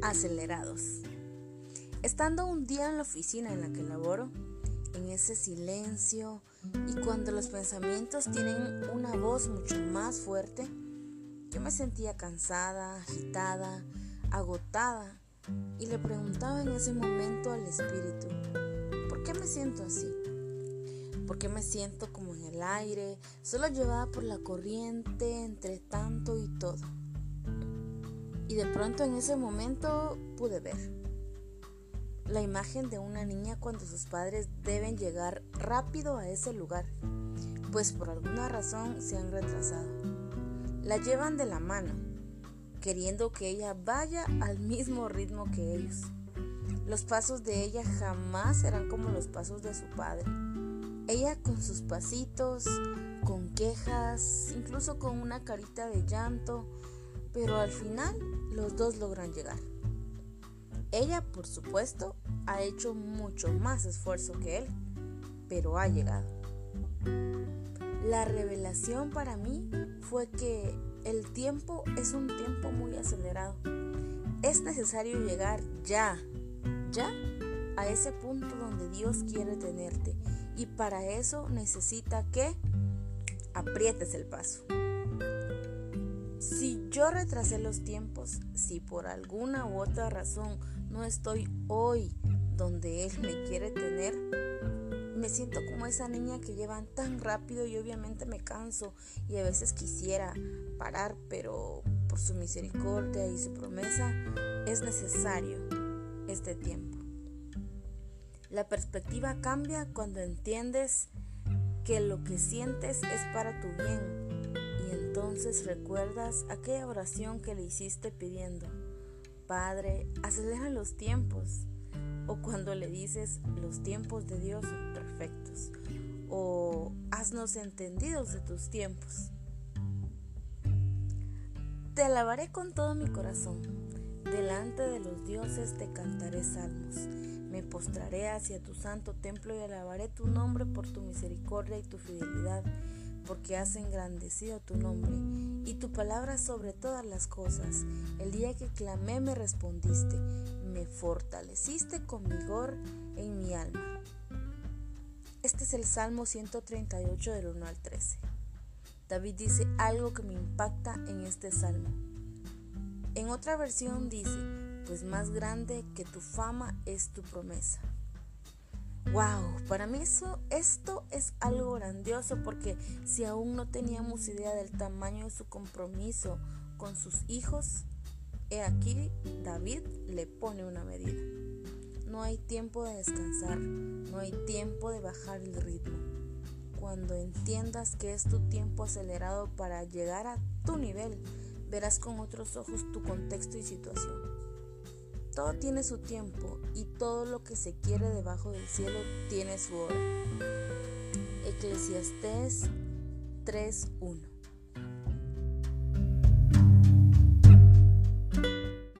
acelerados. Estando un día en la oficina en la que laboro, en ese silencio y cuando los pensamientos tienen una voz mucho más fuerte, yo me sentía cansada, agitada, agotada y le preguntaba en ese momento al espíritu, ¿por qué me siento así? ¿Por qué me siento como en el aire, solo llevada por la corriente entre tanto y todo? Y de pronto en ese momento pude ver la imagen de una niña cuando sus padres deben llegar rápido a ese lugar, pues por alguna razón se han retrasado. La llevan de la mano, queriendo que ella vaya al mismo ritmo que ellos. Los pasos de ella jamás serán como los pasos de su padre. Ella con sus pasitos, con quejas, incluso con una carita de llanto, pero al final los dos logran llegar. Ella, por supuesto, ha hecho mucho más esfuerzo que él, pero ha llegado. La revelación para mí fue que el tiempo es un tiempo muy acelerado. Es necesario llegar ya, ya a ese punto donde Dios quiere tenerte. Y para eso necesita que aprietes el paso. Si yo retrasé los tiempos, si por alguna u otra razón no estoy hoy donde Él me quiere tener, me siento como esa niña que llevan tan rápido y obviamente me canso y a veces quisiera parar, pero por su misericordia y su promesa es necesario este tiempo. La perspectiva cambia cuando entiendes que lo que sientes es para tu bien entonces recuerdas aquella oración que le hiciste pidiendo Padre, acelera los tiempos. O cuando le dices, los tiempos de Dios son perfectos. O haznos entendidos de tus tiempos. Te alabaré con todo mi corazón. Delante de los dioses te cantaré salmos. Me postraré hacia tu santo templo y alabaré tu nombre por tu misericordia y tu fidelidad porque has engrandecido tu nombre y tu palabra sobre todas las cosas. El día que clamé me respondiste, me fortaleciste con vigor en mi alma. Este es el Salmo 138 del 1 al 13. David dice algo que me impacta en este salmo. En otra versión dice, pues más grande que tu fama es tu promesa. Wow, para mí eso, esto es algo grandioso porque si aún no teníamos idea del tamaño de su compromiso con sus hijos, he aquí David le pone una medida. No hay tiempo de descansar, no hay tiempo de bajar el ritmo. Cuando entiendas que es tu tiempo acelerado para llegar a tu nivel, verás con otros ojos tu contexto y situación. Todo tiene su tiempo y todo lo que se quiere debajo del cielo tiene su hora. Eclesiastés 3.1